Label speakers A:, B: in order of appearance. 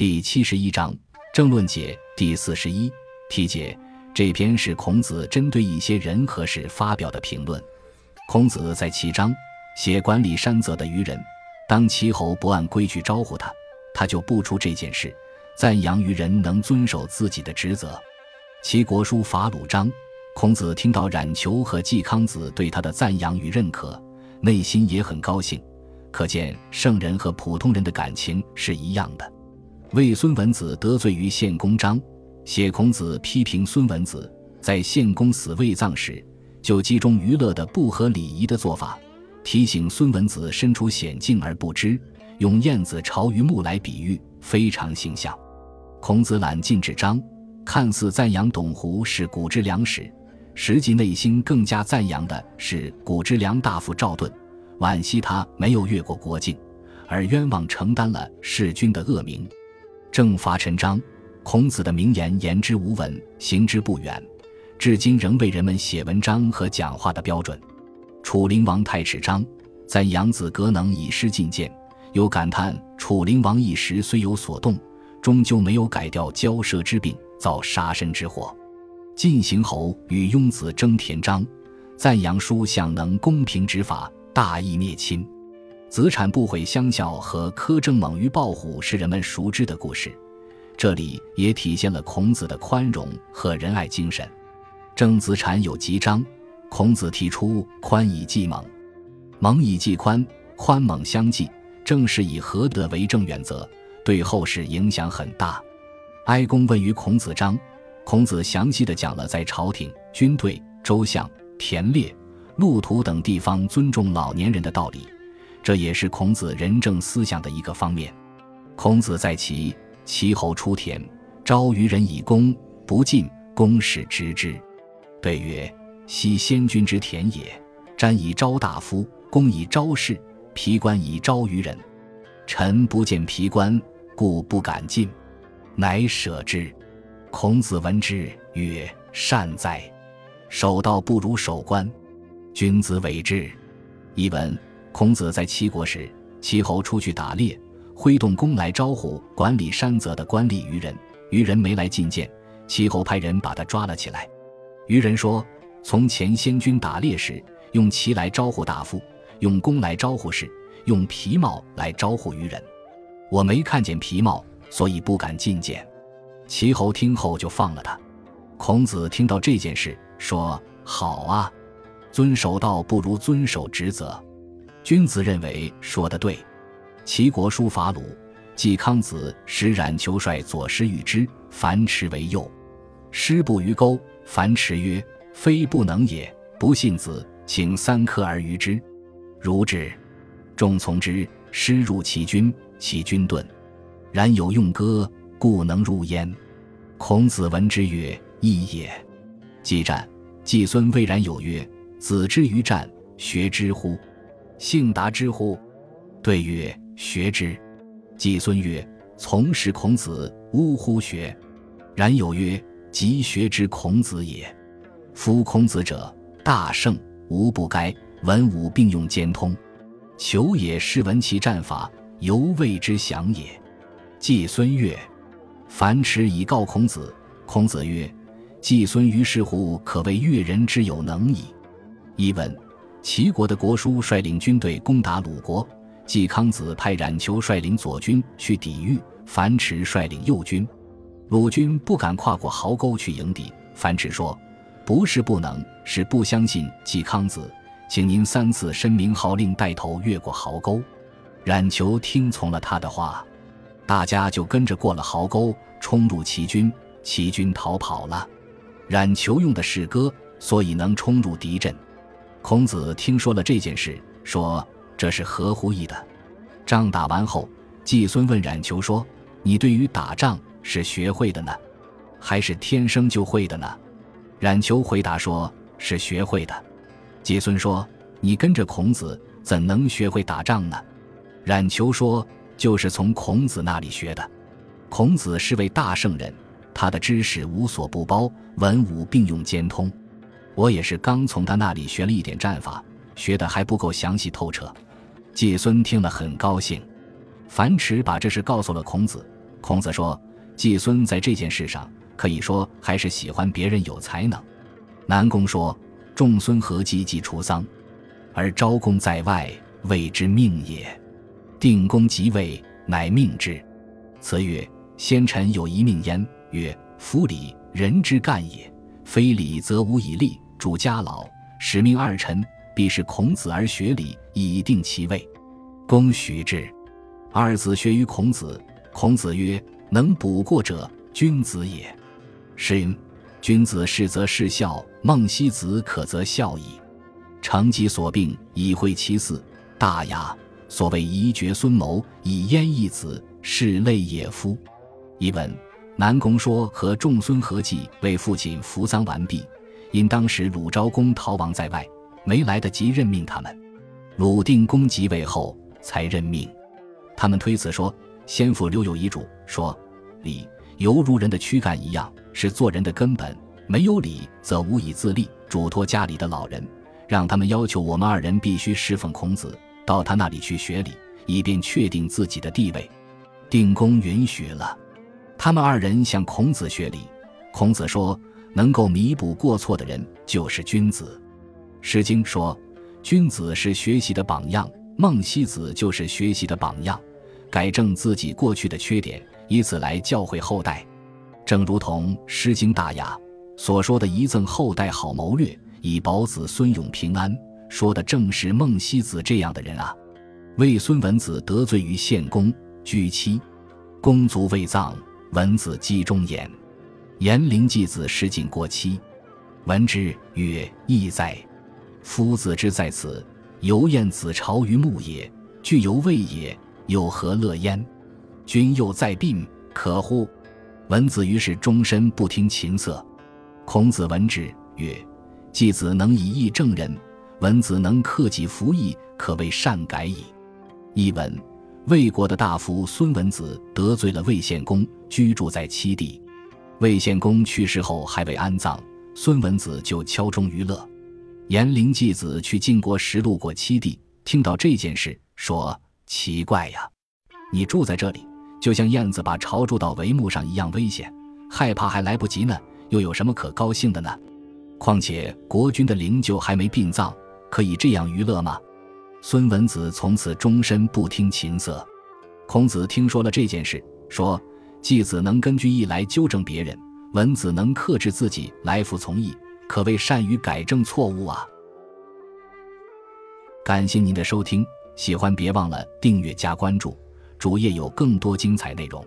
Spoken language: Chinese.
A: 第七十一章政论解第四十一题解。这篇是孔子针对一些人和事发表的评论。孔子在其章写管理山泽的愚人，当齐侯不按规矩招呼他，他就不出这件事，赞扬愚人能遵守自己的职责。齐国书法鲁章，孔子听到冉求和季康子对他的赞扬与认可，内心也很高兴，可见圣人和普通人的感情是一样的。为孙文子得罪于献公章，写孔子批评孙文子在献公死未葬时就集中娱乐的不合礼仪的做法，提醒孙文子身处险境而不知，用燕子巢于木来比喻，非常形象。孔子览晋至章，看似赞扬董狐是古之良史，实际内心更加赞扬的是古之良大夫赵盾，惋惜他没有越过国境，而冤枉承担了弑君的恶名。正伐陈章，孔子的名言“言之无文，行之不远”，至今仍为人们写文章和讲话的标准。楚灵王太史章赞扬子格能以诗进谏，又感叹楚灵王一时虽有所动，终究没有改掉骄奢之病，造杀身之祸。晋行侯与雍子争田章，赞扬书相能公平执法，大义灭亲。子产不毁乡校和苛政猛于豹虎是人们熟知的故事，这里也体现了孔子的宽容和仁爱精神。郑子产有吉章，孔子提出宽以济猛，猛以济宽，宽猛相济，正是以和德为正原则，对后世影响很大。哀公问于孔子章，孔子详细的讲了在朝廷、军队、州相、田猎、路途等地方尊重老年人的道理。这也是孔子仁政思想的一个方面。孔子在齐，齐侯出田，召愚人以功，不进，公使知之。对曰：“昔先君之田也，瞻以招大夫，公以招士，皮官以招于人。臣不见皮官，故不敢进，乃舍之。”孔子闻之曰：“善哉！守道不如守官，君子为之。”译文。孔子在齐国时，齐侯出去打猎，挥动弓来招呼管理山泽的官吏愚人。愚人没来觐见，齐侯派人把他抓了起来。愚人说：“从前先君打猎时，用旗来招呼大夫，用弓来招呼士，用皮帽来招呼愚人。我没看见皮帽，所以不敢觐见。”齐侯听后就放了他。孔子听到这件事，说：“好啊，遵守道不如遵守职责。”君子认为说得对。齐国书法鲁，季康子使冉求率左师与之，樊迟为右。师不于沟，樊迟曰：“非不能也，不信子，请三科而于之。”如之，众从之。师入其军，其军遁。然有用歌，故能入焉。孔子闻之曰：“义也。”季战，季孙谓冉有曰：“子之于战，学之乎？”幸达之乎？对曰：学之。季孙曰：从使孔子，呜呼学。然有曰：即学之孔子也。夫孔子者，大圣，无不该。文武并用，兼通。求也是闻其战法，犹未之详也。季孙曰：樊迟以告孔子。孔子曰：季孙于是乎，可谓越人之有能矣。译文。齐国的国叔率领军队攻打鲁国，季康子派冉求率领左军去抵御，樊迟率领右军。鲁军不敢跨过壕沟去迎敌。樊迟说：“不是不能，是不相信季康子，请您三次申明号令带头越过壕沟。”冉求听从了他的话，大家就跟着过了壕沟，冲入齐军，齐军逃跑了。冉求用的是戈，所以能冲入敌阵。孔子听说了这件事，说：“这是合乎义的。”仗打完后，季孙问冉求说：“你对于打仗是学会的呢，还是天生就会的呢？”冉求回答说：“是学会的。”季孙说：“你跟着孔子，怎能学会打仗呢？”冉求说：“就是从孔子那里学的。孔子是位大圣人，他的知识无所不包，文武并用，兼通。”我也是刚从他那里学了一点战法，学的还不够详细透彻。季孙听了很高兴。樊迟把这事告诉了孔子，孔子说：“季孙在这件事上，可以说还是喜欢别人有才能。”南宫说：“仲孙何忌即除丧，而昭公在外，谓之命也。定公即位，乃命之。此曰：‘先臣有一命焉。’曰：‘夫礼，人之干也。非礼，则无以立。主家老，使命二臣，必是孔子而学礼，以定其位。’公许之。二子学于孔子。孔子曰：‘能补过者，君子也。’是云。”君子事则事孝，孟西子可则孝矣。成己所病，以惠其嗣。大雅，所谓宜绝孙谋，以焉一子，是类也夫。译文：南宫说和仲孙何忌为父亲服丧完毕，因当时鲁昭公逃亡在外，没来得及任命他们。鲁定公即位后才任命。他们推辞说，先父留有遗嘱，说礼犹如人的躯干一样。是做人的根本，没有礼则无以自立。嘱托家里的老人，让他们要求我们二人必须侍奉孔子，到他那里去学礼，以便确定自己的地位。定公允许了，他们二人向孔子学礼。孔子说：“能够弥补过错的人就是君子。”《诗经》说：“君子是学习的榜样。”孟西子就是学习的榜样，改正自己过去的缺点，以此来教诲后代。正如同《诗经·大雅》所说的“遗赠后代好谋略，以保子孙永平安”，说的正是孟西子这样的人啊。魏孙文子得罪于献公，居妻，公卒未葬，文子姬中焉。颜陵季子失敬过期，闻之曰：“意在。夫子之在此，犹晏子朝于牧也，具犹未也，有何乐焉？君又在病，可乎？”文子于是终身不听琴瑟。孔子闻之曰：“季子能以义正人，文子能克己服役，可谓善改矣。”译文：魏国的大夫孙文子得罪了魏献公，居住在七地。魏献公去世后还未安葬，孙文子就敲钟娱乐。颜陵季子去晋国时路过七地，听到这件事，说：“奇怪呀，你住在这里。”就像燕子把巢筑到帷幕上一样危险，害怕还来不及呢，又有什么可高兴的呢？况且国君的灵柩还没殡葬，可以这样娱乐吗？孙文子从此终身不听琴瑟。孔子听说了这件事，说：“季子能根据义来纠正别人，文子能克制自己来服从义，可谓善于改正错误啊。”感谢您的收听，喜欢别忘了订阅加关注。主页有更多精彩内容。